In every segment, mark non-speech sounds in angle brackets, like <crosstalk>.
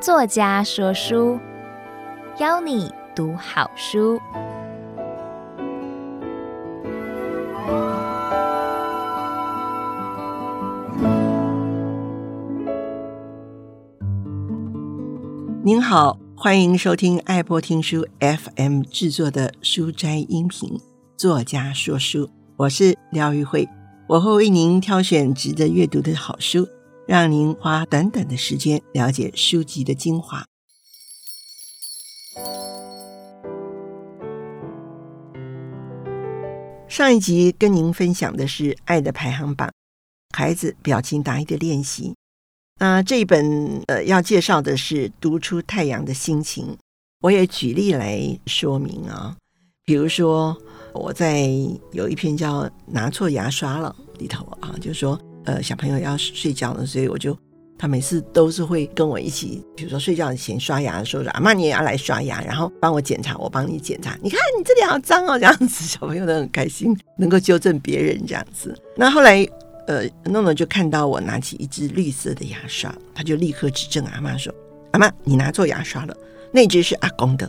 作家说书，邀你读好书。您好，欢迎收听爱播听书 FM 制作的书斋音频。作家说书，我是廖玉慧，我会为您挑选值得阅读的好书。让您花短短的时间了解书籍的精华。上一集跟您分享的是《爱的排行榜》，孩子表情答疑的练习。那这一本呃要介绍的是《读出太阳的心情》，我也举例来说明啊。比如说我在有一篇叫《拿错牙刷了》里头啊，就是说。呃，小朋友要睡觉了，所以我就他每次都是会跟我一起，比如说睡觉前刷牙的时候，说阿妈你也要来刷牙，然后帮我检查，我帮你检查。你看你这里好脏哦，这样子小朋友都很开心，能够纠正别人这样子。那后来，呃，诺诺就看到我拿起一支绿色的牙刷，他就立刻指正阿妈说：“阿妈，你拿错牙刷了，那支是阿公的。”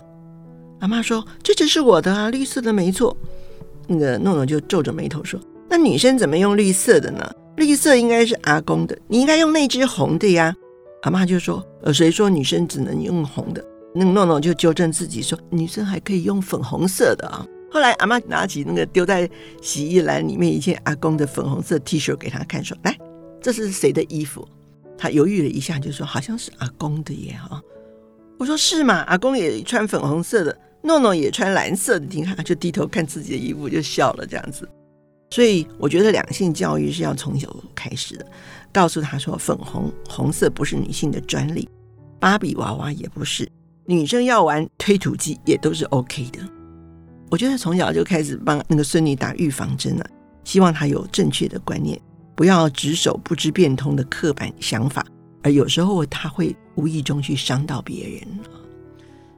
阿妈说：“这支是我的啊，绿色的没错。”那个诺诺就皱着眉头说：“那女生怎么用绿色的呢？”绿色应该是阿公的，你应该用那只红的呀。阿妈就说：“呃，谁说女生只能用红的？”那诺诺就纠正自己说：“女生还可以用粉红色的啊。”后来阿妈拿起那个丢在洗衣篮里面一件阿公的粉红色 T 恤给他看，说：“来，这是谁的衣服？”他犹豫了一下，就说：“好像是阿公的耶。”哈，我说：“是吗？阿公也穿粉红色的，诺诺也穿蓝色的。”你看，就低头看自己的衣服，就笑了，这样子。所以我觉得两性教育是要从小开始的，告诉他说，粉红红色不是女性的专利，芭比娃娃也不是，女生要玩推土机也都是 OK 的。我觉得从小就开始帮那个孙女打预防针了，希望她有正确的观念，不要只守不知变通的刻板想法，而有时候她会无意中去伤到别人。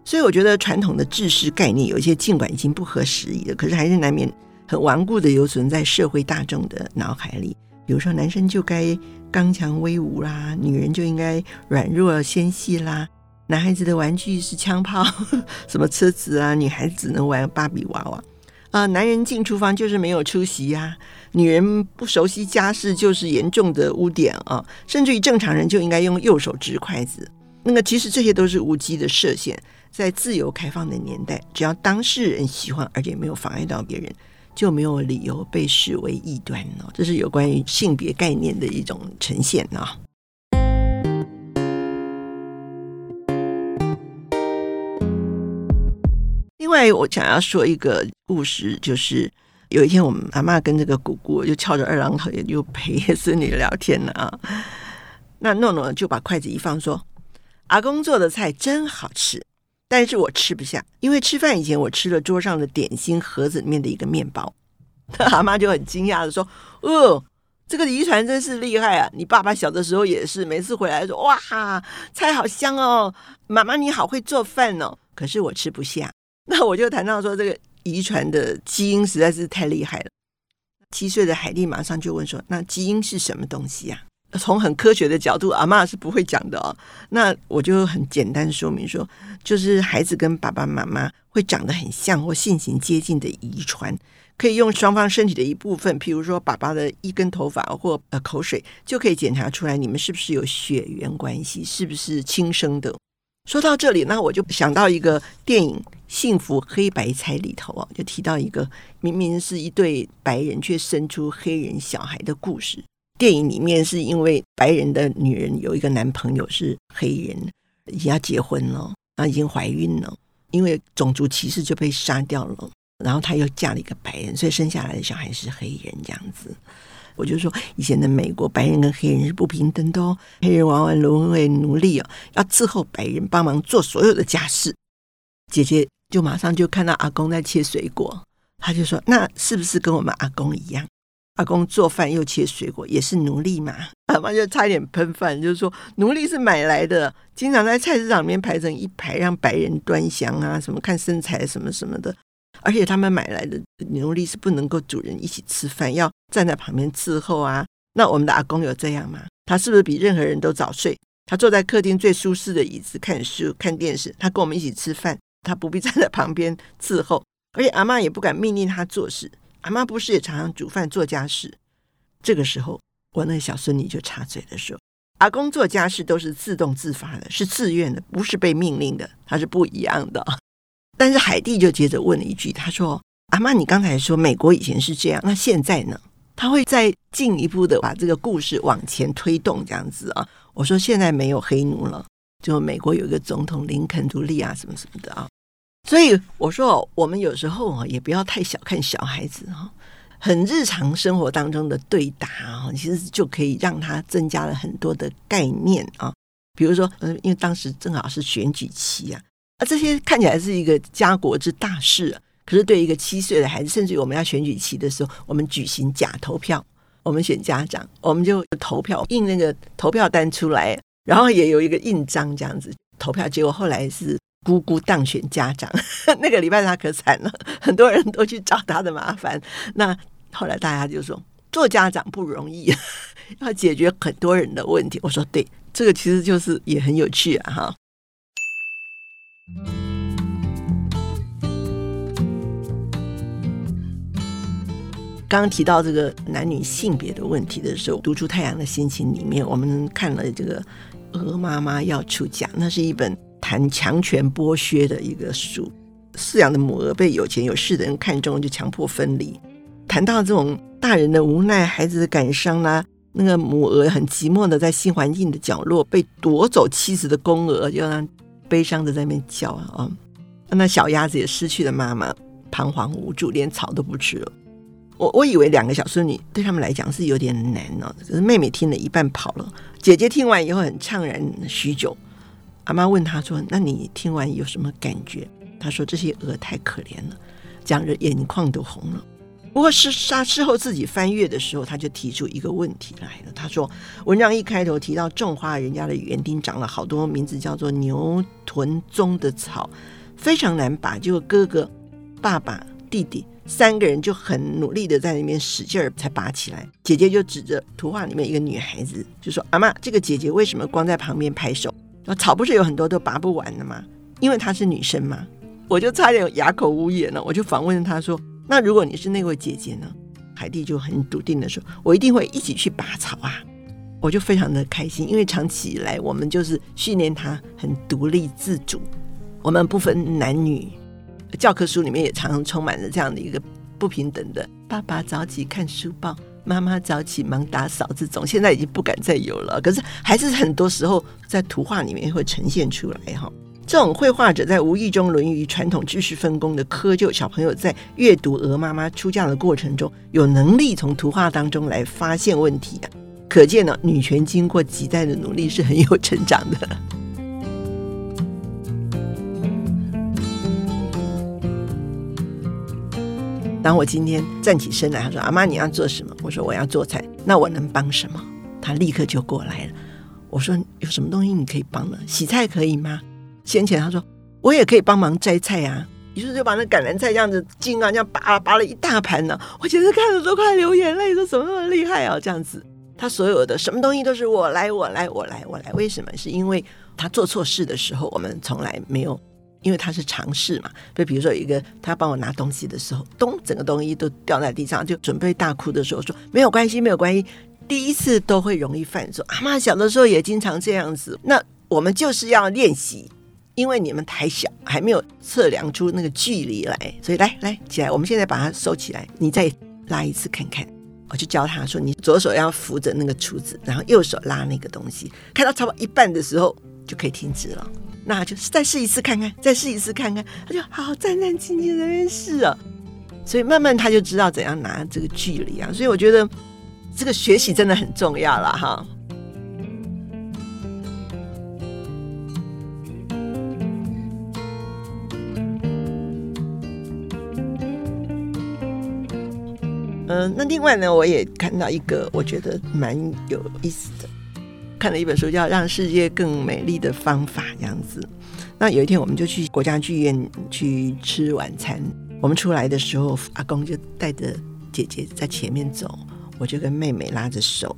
所以我觉得传统的制式概念有一些尽管已经不合时宜了，可是还是难免。很顽固的犹存在社会大众的脑海里，比如说男生就该刚强威武啦，女人就应该软弱纤细啦，男孩子的玩具是枪炮，<laughs> 什么车子啊，女孩子能玩芭比娃娃。啊，男人进厨房就是没有出息呀，女人不熟悉家事就是严重的污点啊，甚至于正常人就应该用右手执筷子，那个其实这些都是无稽的设限，在自由开放的年代，只要当事人喜欢，而且没有妨碍到别人。就没有理由被视为异端哦，这是有关于性别概念的一种呈现啊。另外，我想要说一个故事，就是有一天我们阿嬷跟这个姑姑就翘着二郎腿，也就陪孙女聊天了啊。<laughs> 那诺诺就把筷子一放，说：“阿公做的菜真好吃。”但是我吃不下，因为吃饭以前我吃了桌上的点心盒子里面的一个面包。<laughs> 他阿妈就很惊讶的说：“哦，这个遗传真是厉害啊！你爸爸小的时候也是，每次回来说哇，菜好香哦，妈妈你好会做饭哦。可是我吃不下。那我就谈到说，这个遗传的基因实在是太厉害了。七岁的海蒂马上就问说：那基因是什么东西呀？”从很科学的角度，阿嬷是不会讲的哦。那我就很简单说明说，就是孩子跟爸爸妈妈会长得很像或性情接近的遗传，可以用双方身体的一部分，譬如说爸爸的一根头发或呃口水，就可以检查出来你们是不是有血缘关系，是不是亲生的。说到这里，那我就想到一个电影《幸福黑白猜》里头啊，就提到一个明明是一对白人却生出黑人小孩的故事。电影里面是因为白人的女人有一个男朋友是黑人，已经要结婚了，然后已经怀孕了，因为种族歧视就被杀掉了。然后她又嫁了一个白人，所以生下来的小孩是黑人这样子。我就说，以前的美国白人跟黑人是不平等的哦，黑人往往沦为奴隶哦，要伺候白人帮忙做所有的家事。姐姐就马上就看到阿公在切水果，她就说：“那是不是跟我们阿公一样？”阿公做饭又切水果，也是奴隶嘛？<laughs> 阿妈就差一点喷饭，就是说奴隶是买来的，经常在菜市场里面排成一排，让白人端详啊，什么看身材什么什么的。而且他们买来的奴隶是不能够主人一起吃饭，要站在旁边伺候啊。那我们的阿公有这样吗？他是不是比任何人都早睡？他坐在客厅最舒适的椅子看书看电视，他跟我们一起吃饭，他不必站在旁边伺候。而且阿妈也不敢命令他做事，阿妈不是也常常煮饭做家事？这个时候，我那小孙女就插嘴的说：“阿公做家事都是自动自发的，是自愿的，不是被命令的，他是不一样的。”但是海蒂就接着问了一句：“他说，阿妈，你刚才说美国以前是这样，那现在呢？”他会再进一步的把这个故事往前推动，这样子啊。我说现在没有黑奴了，就美国有一个总统林肯独立啊，什么什么的啊。所以我说，我们有时候啊，也不要太小看小孩子哈，很日常生活当中的对答啊，其实就可以让他增加了很多的概念啊。比如说，嗯，因为当时正好是选举期啊，啊，这些看起来是一个家国之大事啊，可是对一个七岁的孩子，甚至于我们要选举期的时候，我们举行假投票，我们选家长，我们就投票印那个投票单出来，然后也有一个印章这样子投票，结果后来是。姑姑当选家长，<laughs> 那个礼拜他可惨了，很多人都去找他的麻烦。那后来大家就说，做家长不容易，<laughs> 要解决很多人的问题。我说对，这个其实就是也很有趣啊，哈。刚刚提到这个男女性别的问题的时候，读出太阳的心情里面，我们看了这个《鹅妈妈要出嫁》，那是一本。谈强权剥削的一个书，饲养的母鹅被有钱有势的人看中，就强迫分离。谈到这种大人的无奈，孩子的感伤啦、那个母鹅很寂寞的在新环境的角落被夺走妻子的公鹅，就让悲伤的在那边叫啊。那小鸭子也失去了妈妈，彷徨无助，连草都不吃了。我我以为两个小孙女对他们来讲是有点难哦，可是妹妹听了一半跑了，姐姐听完以后很怅然许久。阿妈问他说：“那你听完有什么感觉？”他说：“这些鹅太可怜了，讲着眼眶都红了。”不过是他事后自己翻阅的时候，他就提出一个问题来了。他说：“文章一开头提到种花人家的园丁长了好多名字叫做牛臀棕的草，非常难拔。结果哥哥、爸爸、弟弟三个人就很努力的在那边使劲儿才拔起来。姐姐就指着图画里面一个女孩子，就说：‘阿妈，这个姐姐为什么光在旁边拍手？’”草不是有很多都拔不完的吗？因为她是女生嘛，我就差点哑口无言了。我就反问她说：“那如果你是那位姐姐呢？”海蒂就很笃定的说：“我一定会一起去拔草啊！”我就非常的开心，因为长期以来我们就是训练她很独立自主，我们不分男女，教科书里面也常常充满了这样的一个不平等的。爸爸早起看书报。妈妈早起忙打扫，这种现在已经不敢再有了。可是还是很多时候在图画里面会呈现出来哈。这种绘画者在无意中沦于传统知识分工的窠臼，小朋友在阅读《鹅妈妈出嫁》的过程中，有能力从图画当中来发现问题啊。可见呢，女权经过几代的努力是很有成长的。当我今天站起身来，他说：“阿妈，你要做什么？”我说：“我要做菜。”那我能帮什么？他立刻就过来了。我说：“有什么东西你可以帮的？洗菜可以吗？”先前他说：“我也可以帮忙摘菜啊。”于是就把那橄榄菜这样子茎啊，这样拔拔了一大盘呢。我其实看着都快流眼泪，说怎么那么厉害啊？这样子，他所有的什么东西都是我来，我来，我来，我来。为什么？是因为他做错事的时候，我们从来没有。因为他是尝试嘛，就比如说有一个他帮我拿东西的时候，咚，整个东西都掉在地上，就准备大哭的时候说没有关系，没有关系。第一次都会容易犯错，阿妈小的时候也经常这样子。那我们就是要练习，因为你们太小，还没有测量出那个距离来，所以来来起来，我们现在把它收起来，你再拉一次看看。我就教他说，你左手要扶着那个杵子，然后右手拉那个东西，看到差不多一半的时候就可以停止了。那就再试一次看看，再试一次看看，他就好战战兢兢在那试啊，所以慢慢他就知道怎样拿这个距离啊，所以我觉得这个学习真的很重要了哈。嗯，那另外呢，我也看到一个我觉得蛮有意思的。看了一本书，叫《让世界更美丽的方法》这样子。那有一天，我们就去国家剧院去吃晚餐。我们出来的时候，阿公就带着姐姐在前面走，我就跟妹妹拉着手。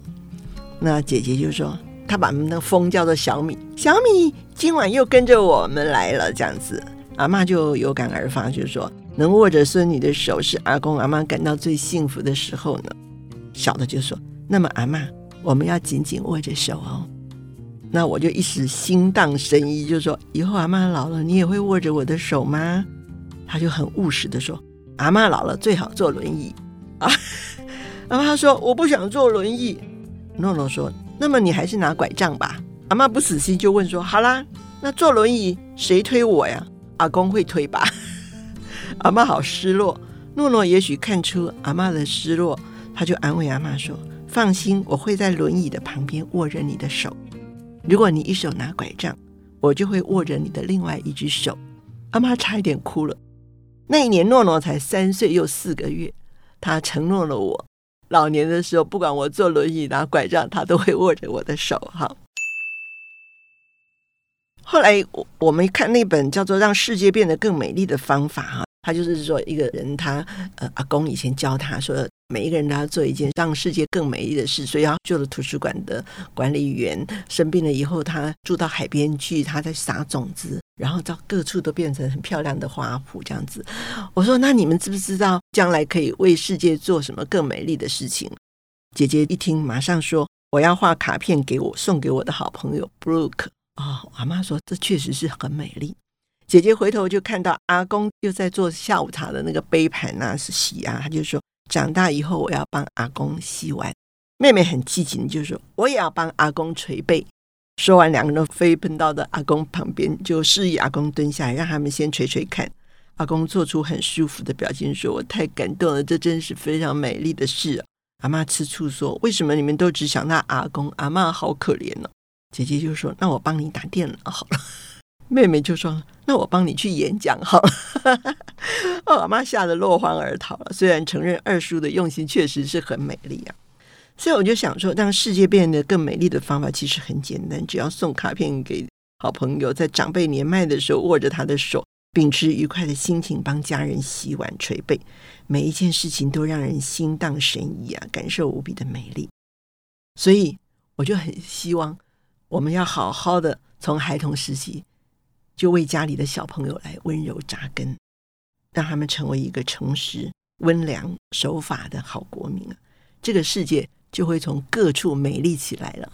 那姐姐就说，她把那个风叫做小米，小米今晚又跟着我们来了，这样子。阿嬷就有感而发，就说，能握着孙女的手是阿公阿嬷感到最幸福的时候呢。小的就说：“那么阿嬷，我们要紧紧握着手哦。”那我就一时心荡神怡，就说：“以后阿嬷老了，你也会握着我的手吗？”他就很务实的说：“阿嬷老了最好坐轮椅啊。”阿嬷说：“我不想坐轮椅。”诺诺说：“那么你还是拿拐杖吧。”阿嬷不死心，就问说：“好啦，那坐轮椅谁推我呀？”阿公会推吧？<laughs> 阿妈好失落。诺诺也许看出阿妈的失落，他就安慰阿妈说：“放心，我会在轮椅的旁边握着你的手。如果你一手拿拐杖，我就会握着你的另外一只手。”阿妈差一点哭了。那一年诺诺才三岁又四个月，他承诺了我，老年的时候不管我坐轮椅拿拐杖，他都会握着我的手。哈。后来我我们看那本叫做《让世界变得更美丽的方法》哈，他就是说一个人他呃阿公以前教他说，每一个人都要做一件让世界更美丽的事，所以要做了图书馆的管理员，生病了以后他住到海边去，他在撒种子，然后到各处都变成很漂亮的花圃这样子。我说，那你们知不知道将来可以为世界做什么更美丽的事情？姐姐一听马上说，我要画卡片给我送给我的好朋友 Brooke。哦，阿妈说这确实是很美丽。姐姐回头就看到阿公又在做下午茶的那个杯盘啊，是洗啊，她就说长大以后我要帮阿公洗碗。妹妹很积极，就说我也要帮阿公捶背。说完，两个人都飞奔到的阿公旁边，就示意阿公蹲下来，让他们先捶捶看。阿公做出很舒服的表情，说：“我太感动了，这真是非常美丽的事啊。”阿妈吃醋说：“为什么你们都只想到阿公？阿妈好可怜、哦。”姐姐就说：“那我帮你打电脑好了。”妹妹就说：“那我帮你去演讲好了。<laughs> ”，我妈吓得落荒而逃了。虽然承认二叔的用心确实是很美丽啊，所以我就想说，让世界变得更美丽的方法其实很简单，只要送卡片给好朋友，在长辈年迈的时候握着他的手，秉持愉快的心情帮家人洗碗捶背，每一件事情都让人心荡神怡啊，感受无比的美丽。所以我就很希望。我们要好好的从孩童时期就为家里的小朋友来温柔扎根，让他们成为一个诚实、温良、守法的好国民啊！这个世界就会从各处美丽起来了。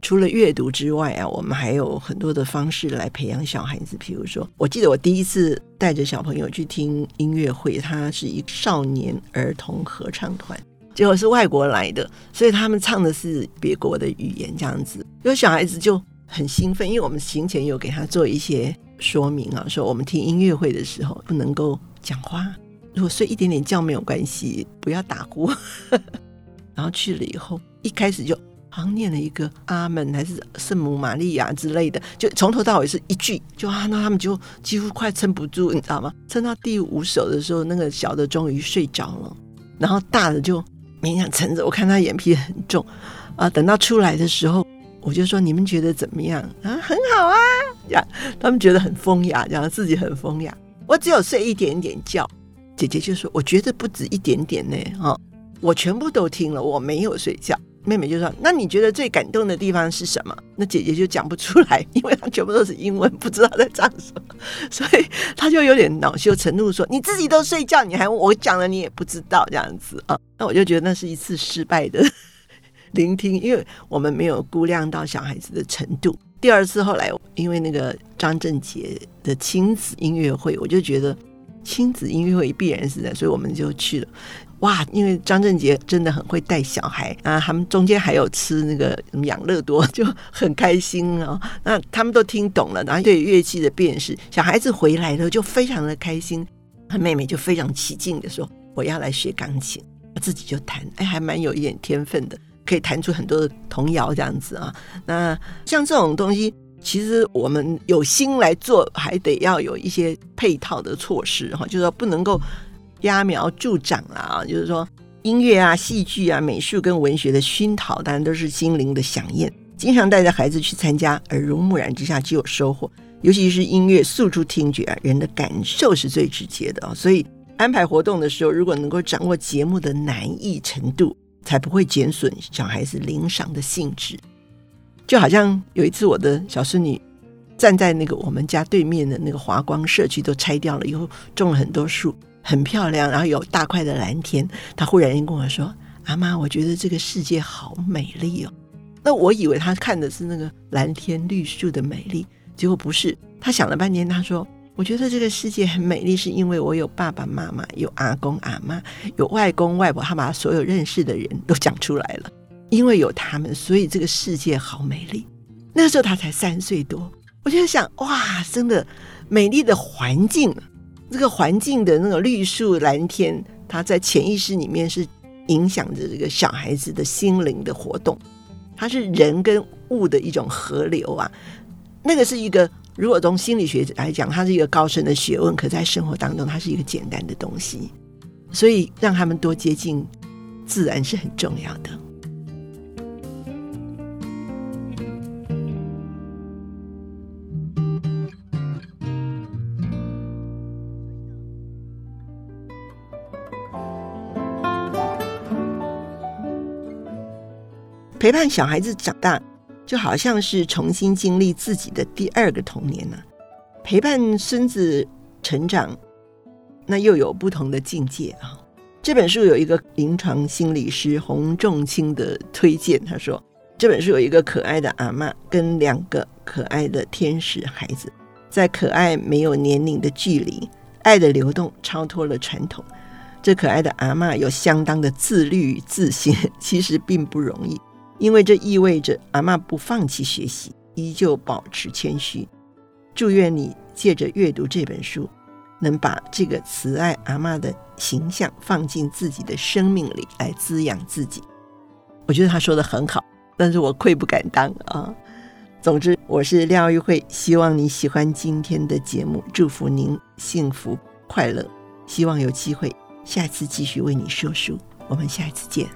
除了阅读之外啊，我们还有很多的方式来培养小孩子。比如说，我记得我第一次带着小朋友去听音乐会，他是一少年儿童合唱团，结果是外国来的，所以他们唱的是别国的语言，这样子，有小孩子就很兴奋，因为我们行前有给他做一些说明啊，说我们听音乐会的时候不能够讲话，如果睡一点点觉没有关系，不要打呼。<laughs> 然后去了以后，一开始就。好像念了一个阿门还是圣母玛利亚之类的，就从头到尾是一句，就啊，那他们就几乎快撑不住，你知道吗？撑到第五首的时候，那个小的终于睡着了，然后大的就勉强撑着。我看他眼皮很重啊，等到出来的时候，我就说，你们觉得怎么样啊？很好啊，这样他们觉得很风雅，这样自己很风雅。我只有睡一点点觉，姐姐就说，我觉得不止一点点呢，哈，我全部都听了，我没有睡觉。妹妹就说：“那你觉得最感动的地方是什么？”那姐姐就讲不出来，因为她全部都是英文，不知道在讲什么，所以她就有点恼羞成怒，说：“你自己都睡觉，你还我讲了，你也不知道这样子啊？”那我就觉得那是一次失败的 <laughs> 聆听，因为我们没有估量到小孩子的程度。第二次后来，因为那个张正杰的亲子音乐会，我就觉得亲子音乐会必然是在，所以我们就去了。哇，因为张正杰真的很会带小孩啊，他们中间还有吃那个养乐多，就很开心哦。那他们都听懂了，然后对乐器的辨识，小孩子回来了就非常的开心。他妹妹就非常起劲的说：“我要来学钢琴。”自己就弹，哎，还蛮有一点天分的，可以弹出很多的童谣这样子啊。那像这种东西，其实我们有心来做，还得要有一些配套的措施哈，就是说不能够。揠苗助长啊，就是说音乐啊、戏剧啊、美术跟文学的熏陶，当然都是心灵的饗宴。经常带着孩子去参加，耳濡目染之下就有收获。尤其是音乐诉诸听觉啊，人的感受是最直接的啊。所以安排活动的时候，如果能够掌握节目的难易程度，才不会减损小孩子聆赏的兴致。就好像有一次，我的小孙女站在那个我们家对面的那个华光社区，都拆掉了以后，种了很多树，很漂亮，然后有大块的蓝天。她忽然间跟我说：“阿妈，我觉得这个世界好美丽哦。”那我以为她看的是那个蓝天绿树的美丽。结果不是，她想了半天，她说：“我觉得这个世界很美丽，是因为我有爸爸妈妈，有阿公阿妈，有外公外婆，他把所有认识的人都讲出来了。因为有他们，所以这个世界好美丽。”那个时候他才三岁多，我就想：哇，真的美丽的环境，这个环境的那个绿树蓝天，它在潜意识里面是影响着这个小孩子的心灵的活动，它是人跟物的一种河流啊。那个是一个，如果从心理学来讲，它是一个高深的学问；可在生活当中，它是一个简单的东西。所以，让他们多接近自然是很重要的。陪伴小孩子长大。就好像是重新经历自己的第二个童年呢、啊，陪伴孙子成长，那又有不同的境界啊。这本书有一个临床心理师洪仲卿的推荐，他说这本书有一个可爱的阿嬷跟两个可爱的天使孩子，在可爱没有年龄的距离，爱的流动超脱了传统。这可爱的阿嬷有相当的自律与自信，其实并不容易。因为这意味着阿嬷不放弃学习，依旧保持谦虚。祝愿你借着阅读这本书，能把这个慈爱阿嬷的形象放进自己的生命里，来滋养自己。我觉得他说的很好，但是我愧不敢当啊。总之，我是廖玉慧，希望你喜欢今天的节目，祝福您幸福快乐。希望有机会下次继续为你说书，我们下一次见。